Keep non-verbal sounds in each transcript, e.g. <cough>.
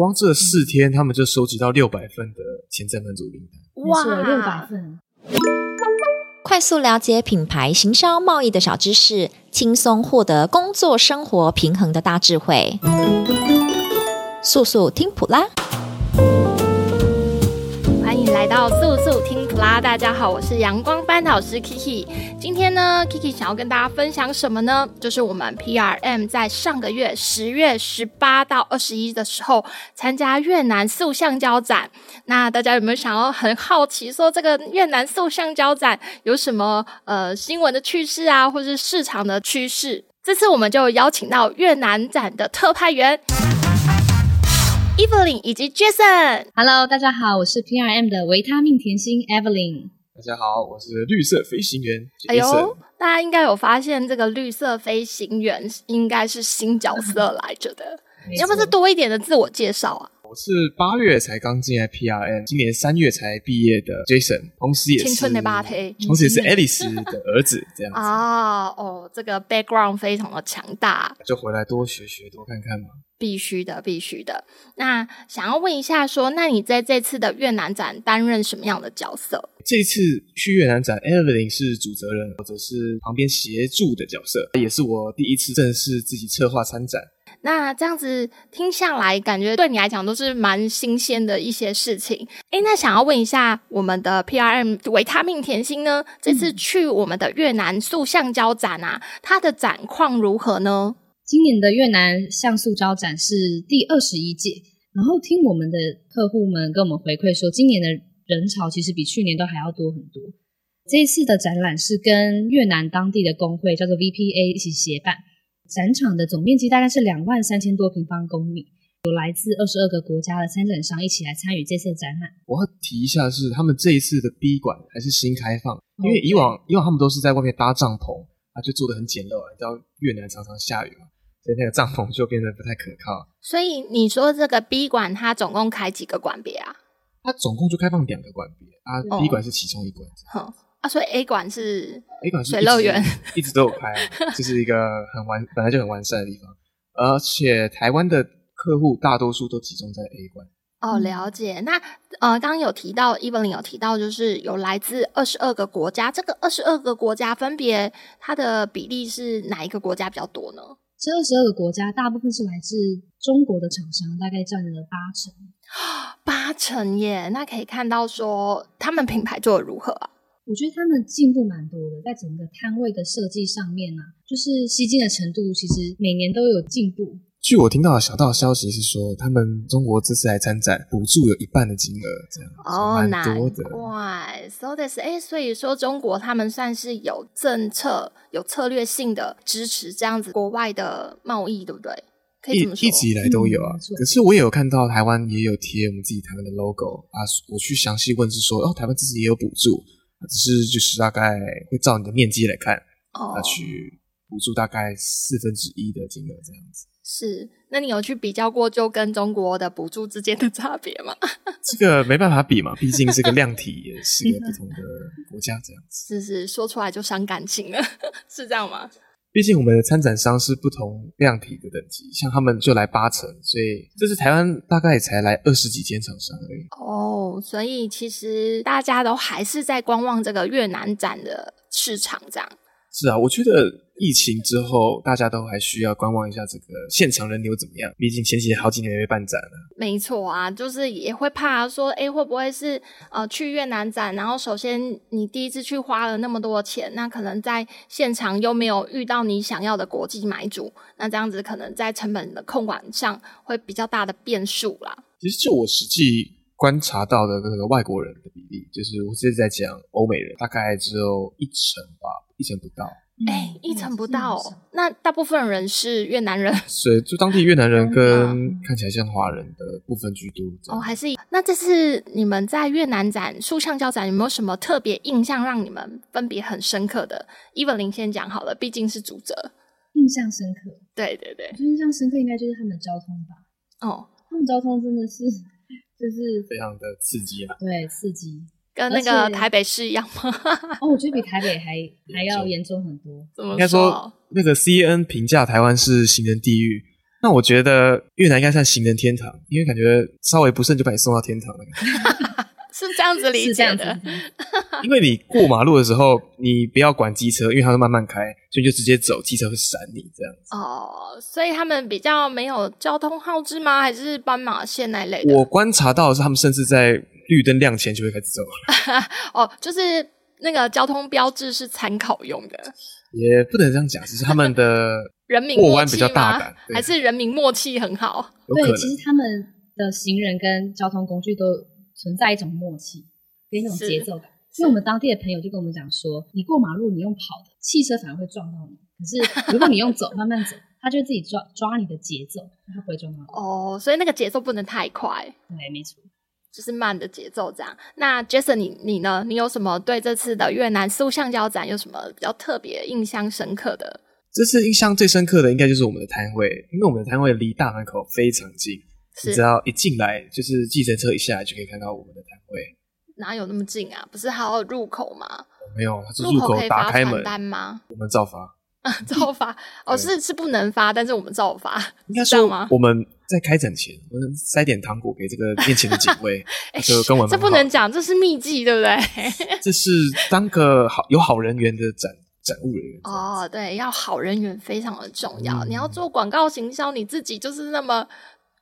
光这四天，他们就收集到六百份的潜在满足名单。哇，六百份！快速了解品牌行销贸易的小知识，轻松获得工作生活平衡的大智慧。速速听普拉！来到速速听普拉，大家好，我是阳光班导师 Kiki。今天呢，Kiki 想要跟大家分享什么呢？就是我们 PRM 在上个月十月十八到二十一的时候参加越南素橡胶展。那大家有没有想要很好奇说这个越南素橡胶展有什么呃新闻的趣事啊，或是市场的趋势？这次我们就邀请到越南展的特派员。Evelyn 以及 Jason，Hello，大家好，我是 PRM 的维他命甜心 Evelyn。大家好，我是绿色飞行员 Jason。哎呦，大家应该有发现，这个绿色飞行员应该是新角色来着的。你要不是多一点的自我介绍啊？我是八月才刚进来 PRN，今年三月才毕业的 Jason，同时也是青春的八胎，同时也是 Alice 的儿子，这样子啊。<laughs> 哦，这个 background 非常的强大，就回来多学学，多看看嘛。必须的，必须的。那想要问一下说，说那你在这次的越南展担任什么样的角色？这次去越南展，Evelyn 是主责人，或者是旁边协助的角色，也是我第一次正式自己策划参展。那这样子听下来，感觉对你来讲都是蛮新鲜的一些事情。诶，那想要问一下，我们的 PRM 维他命甜心呢？这次去我们的越南塑橡胶展啊，它的展况如何呢？今年的越南橡塑胶展是第二十一届，然后听我们的客户们跟我们回馈说，今年的人潮其实比去年都还要多很多。这一次的展览是跟越南当地的工会叫做 VPA 一起协办。展场的总面积大概是两万三千多平方公里，有来自二十二个国家的参展商一起来参与这次的展览。我要提一下是，他们这一次的 B 馆还是新开放，因为以往以往他们都是在外面搭帐篷，啊就做的很简陋，你知道越南常常下雨嘛，所以那个帐篷就变得不太可靠。所以你说这个 B 馆它总共开几个馆别啊？它总共就开放两个馆别啊，B 馆是其中一馆。好。啊，所以 A 馆是 A 馆是水乐园，一直都有开，<laughs> 这是一个很完本来就很完善的地方，而且台湾的客户大多数都集中在 A 馆。哦，了解。那呃，刚刚有提到 Evelyn 有提到，就是有来自二十二个国家，这个二十二个国家分别它的比例是哪一个国家比较多呢？这二十二个国家大部分是来自中国的厂商，大概占了八成。八成耶，那可以看到说他们品牌做的如何啊？我觉得他们进步蛮多的，在整个摊位的设计上面呢、啊，就是吸睛的程度，其实每年都有进步。据我听到的小道消息是说，他们中国这次来参展，补助有一半的金额，这样哦，蛮多的。怪，so this，哎，所以说中国他们算是有政策、有策略性的支持这样子国外的贸易，对不对？可以这么说。一一直以来都有啊、嗯，可是我也有看到台湾也有贴我们自己台湾的 logo 啊。我去详细问是说，哦，台湾自己也有补助。只是就是大概会照你的面积来看，哦，那去补助大概四分之一的金额这样子。是，那你有去比较过就跟中国的补助之间的差别吗？<laughs> 这个没办法比嘛，毕竟是个量体，也是个不同的国家这样子。<laughs> 是是，说出来就伤感情了，<laughs> 是这样吗？毕竟我们的参展商是不同量体的等级，像他们就来八成，所以这次台湾大概也才来二十几间厂商而已。哦，所以其实大家都还是在观望这个越南展的市场，这样。是啊，我觉得。疫情之后，大家都还需要观望一下这个现场人流怎么样。毕竟前几年好几年没办展了。没错啊，就是也会怕说，哎，会不会是呃去越南展，然后首先你第一次去花了那么多钱，那可能在现场又没有遇到你想要的国际买主，那这样子可能在成本的控管上会比较大的变数啦。其实就我实际观察到的那个外国人的比例，就是我现在在讲欧美人，大概只有一成吧，一成不到。哎、欸，一成不到，哦，<laughs> 那大部分人是越南人，所以就当地越南人跟看起来像华人的部分居多。哦，还是那这次你们在越南展树橡胶展有没有什么特别印象让你们分别很深刻的？Evelyn 先讲好了，毕竟是主责。印象深刻，对对对，印象深刻应该就是他们的交通吧。哦，他们交通真的是就是非常的刺激啊，对，刺激。跟那个台北市一样吗？<laughs> 哦，我觉得比台北还 <laughs> 还要严重很多。怎么说？应该说那个 CNN 评价台湾是行人地狱，那我觉得越南应该算行人天堂，因为感觉稍微不慎就把你送到天堂了。<laughs> 是这样子理解的，<laughs> 因为你过马路的时候，你不要管机车，因为它会慢慢开，所以就直接走，机车会闪你这样子。哦，所以他们比较没有交通号志吗？还是斑马线那一类的？我观察到的是，他们甚至在绿灯亮前就会开始走了。<laughs> 哦，就是那个交通标志是参考用的，也不能这样讲，只是他们的 <laughs> 人民过弯比较大胆，还是人民默契很好？对，其实他们的行人跟交通工具都。存在一种默契，跟一种节奏感。因为我们当地的朋友就跟我们讲说，你过马路，你用跑的，汽车反而会撞到你；可是如果你用走，<laughs> 慢慢走，他就自己抓抓你的节奏，他不会撞到你。哦，所以那个节奏不能太快。对，没错，就是慢的节奏这样。那 Jason，你你呢？你有什么对这次的越南塑橡胶展有什么比较特别、印象深刻的？这次印象最深刻的应该就是我们的摊位，因为我们的摊位离大门口非常近。你只要一进来，就是计程车一下来就可以看到我们的摊位。哪有那么近啊？不是还有入口吗？没有，它是入口打开门单吗？我们照发，<laughs> 照发哦，是是不能发，但是我们照发，应该说吗？我们在开展前，我们塞点糖果给这个面前的警卫，<laughs> 就跟我们。这不能讲，这是秘技，对不对？<laughs> 这是当个好有好人缘的展展务人员哦，对，要好人缘非常的重要。你要做广告行销，你自己就是那么。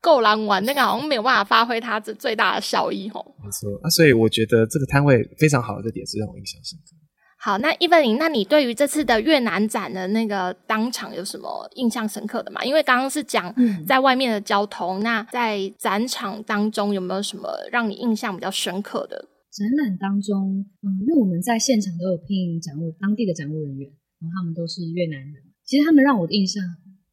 够狼玩那个好像没有办法发挥它这最大的效益吼。没错啊，所以我觉得这个摊位非常好的这点是让我印象深刻。好，那 Evelyn，那你对于这次的越南展的那个当场有什么印象深刻的吗？因为刚刚是讲在外面的交通，嗯、那在展场当中有没有什么让你印象比较深刻的？展览当中，嗯，因为我们在现场都有聘展务当地的展务人员，然后他们都是越南人，其实他们让我的印象。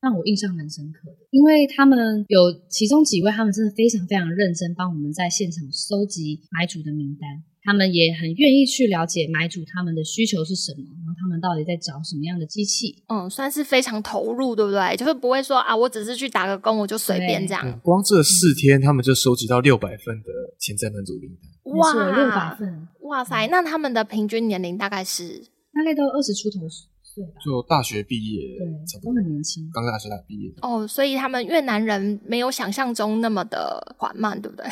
让我印象蛮深刻的，因为他们有其中几位，他们真的非常非常认真，帮我们在现场收集买主的名单。他们也很愿意去了解买主他们的需求是什么，然后他们到底在找什么样的机器。嗯，算是非常投入，对不对？就是不会说啊，我只是去打个工，我就随便这样。光这四天，他们就收集到六百份的潜在买主名单。哇，六百份！哇塞，那他们的平均年龄大概是？大概都二十出头。就大学毕业，对，都很年轻，刚大学毕业。哦，所以他们越南人没有想象中那么的缓慢，对不对？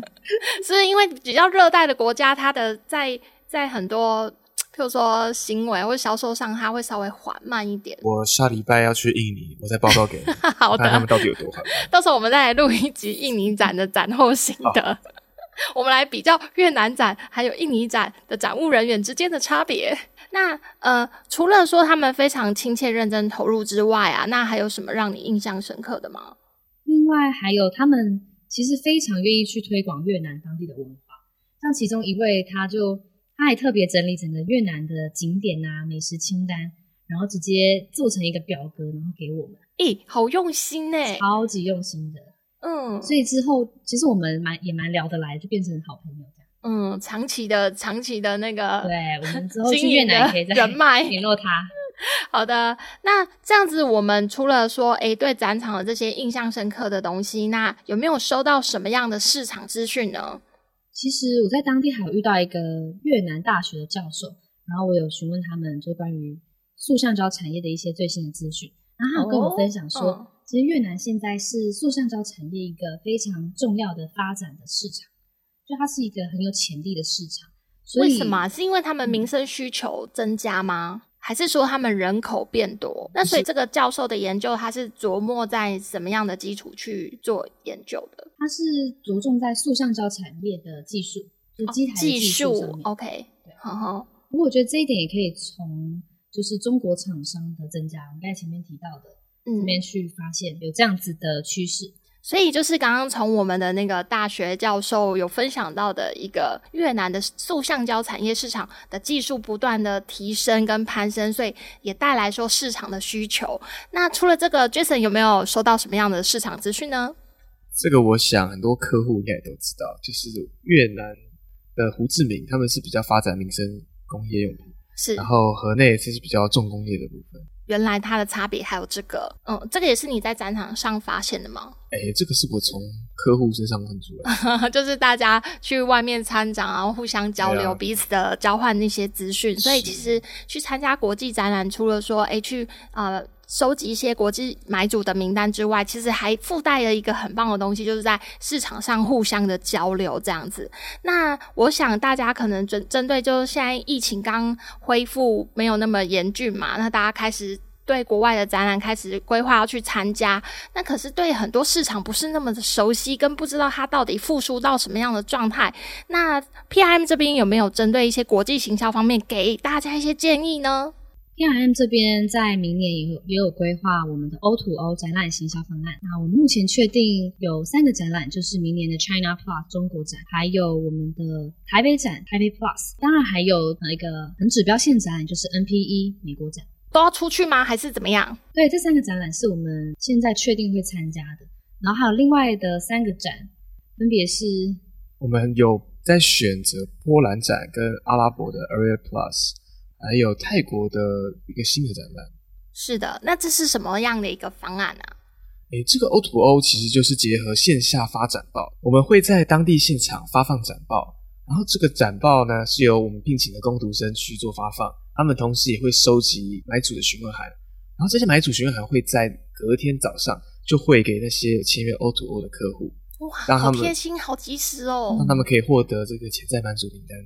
<laughs> 是因为比较热带的国家，它的在在很多，譬如说行为或销售上，它会稍微缓慢一点。我下礼拜要去印尼，我再报告给你。<laughs> 好的，看他们到底有多缓慢。到时候我们再来录一集印尼展的展后心得。我们来比较越南展还有印尼展的展务人员之间的差别。那呃，除了说他们非常亲切、认真投入之外啊，那还有什么让你印象深刻的吗？另外还有他们其实非常愿意去推广越南当地的文化，像其中一位他就他还特别整理整个越南的景点啊、美食清单，然后直接做成一个表格，然后给我们。诶，好用心呢，超级用心的。嗯，所以之后其实我们蛮也蛮聊得来，就变成好朋友这样。嗯，长期的长期的那个，对，我们之后去越南可以再人脉联络他。<laughs> 好的，那这样子，我们除了说，诶，对展场的这些印象深刻的东西，那有没有收到什么样的市场资讯呢？其实我在当地还有遇到一个越南大学的教授，然后我有询问他们就关于塑橡胶产业的一些最新的资讯，然后他有跟我分享说。其实越南现在是塑橡胶产业一个非常重要的发展的市场，就它是一个很有潜力的市场。所以为什么？是因为他们民生需求增加吗？嗯、还是说他们人口变多？那所以这个教授的研究，他是琢磨在什么样的基础去做研究的？他是着重在塑橡胶产业的技术，就机台技术。哦、OK，对，好好。不过我觉得这一点也可以从就是中国厂商的增加，我们刚才前面提到的。里面去发现有这样子的趋势，所以就是刚刚从我们的那个大学教授有分享到的一个越南的塑橡胶产业市场的技术不断的提升跟攀升，所以也带来说市场的需求。那除了这个，Jason 有没有收到什么样的市场资讯呢？这个我想很多客户应该也都知道，就是越南的胡志明他们是比较发展民生工业用品，是，然后河内是比较重工业的部分。原来它的差别还有这个，嗯，这个也是你在展场上发现的吗？哎、欸，这个是我从客户身上问出来的，<laughs> 就是大家去外面参展然后，互相交流，彼此的交换那些资讯。所以其实去参加国际展览，除了说哎、欸、去呃收集一些国际买主的名单之外，其实还附带了一个很棒的东西，就是在市场上互相的交流这样子。那我想大家可能针针对，就是现在疫情刚恢复没有那么严峻嘛，那大家开始。对国外的展览开始规划要去参加，那可是对很多市场不是那么的熟悉，跟不知道它到底复苏到什么样的状态。那 PRM 这边有没有针对一些国际行销方面给大家一些建议呢？PRM 这边在明年也有也有规划我们的 O2O 展览行销方案。那我们目前确定有三个展览，就是明年的 China Plus 中国展，还有我们的台北展台北 Plus，当然还有一个很指标性展览，就是 NPE 美国展。都要出去吗？还是怎么样？对，这三个展览是我们现在确定会参加的。然后还有另外的三个展，分别是我们有在选择波兰展跟阿拉伯的 Area Plus，还有泰国的一个新的展览。是的，那这是什么样的一个方案呢？诶，这个 O2O O 其实就是结合线下发展报，我们会在当地现场发放展报，然后这个展报呢是由我们聘请的工读生去做发放。他们同时也会收集买主的询问函，然后这些买主询问函会在隔天早上就会给那些有签约 O2O 的客户，哇，让他们好贴心，好及时哦，让他们可以获得这个潜在买主名单。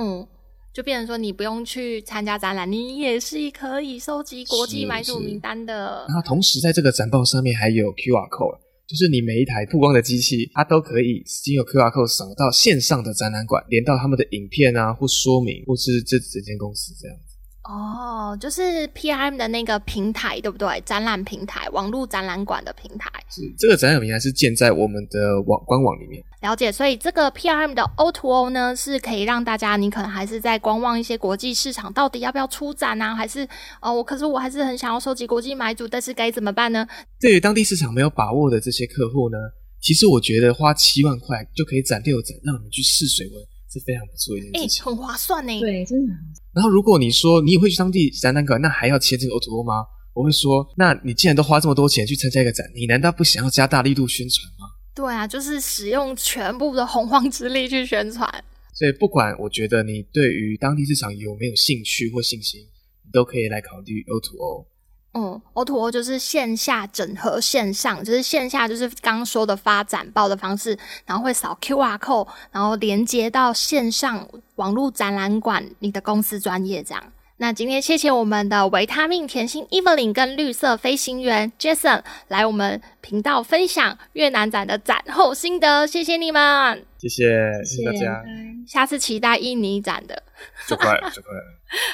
嗯，就变成说你不用去参加展览，你也是可以收集国际买主名单的。然后同时在这个展报上面还有 QR code。就是你每一台曝光的机器，它都可以经由 QR code 扫到线上的展览馆，连到他们的影片啊，或说明，或是这整间公司这样子。哦，就是 PRM 的那个平台，对不对？展览平台，网络展览馆的平台。是，这个展览平台是建在我们的网官网里面。了解，所以这个 PRM 的 O2O 呢，是可以让大家，你可能还是在观望一些国际市场，到底要不要出展啊？还是哦，我可是我还是很想要收集国际买主，但是该怎么办呢？对于当地市场没有把握的这些客户呢，其实我觉得花七万块就可以展六展，让你们去试水温。是非常不错一件事情，欸，很划算呢。对，真的。然后，如果你说你也会去当地展览馆，那还要签这个 O2O 吗？我会说，那你既然都花这么多钱去参加一个展，你难道不想要加大力度宣传吗？对啊，就是使用全部的洪荒之力去宣传。所以，不管我觉得你对于当地市场有没有兴趣或信心，你都可以来考虑 O2O。嗯，O2O 就是线下整合线上，就是线下就是刚说的发展报的方式，然后会扫 QR code，然后连接到线上网络展览馆，你的公司专业这样。那今天谢谢我们的维他命甜心 Evelyn 跟绿色飞行员 Jason 来我们频道分享越南展的展后心得，谢谢你们，谢谢谢谢大家，下次期待印尼展的，就快了 <laughs> 就快了。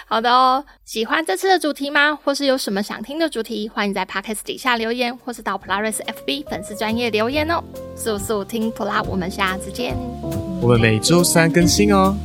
好的哦，喜欢这次的主题吗？或是有什么想听的主题？欢迎在 Podcast 底下留言，或是到 Polaris FB 粉丝专业留言哦。速速听普拉，我们下次见。我们每周三更新哦。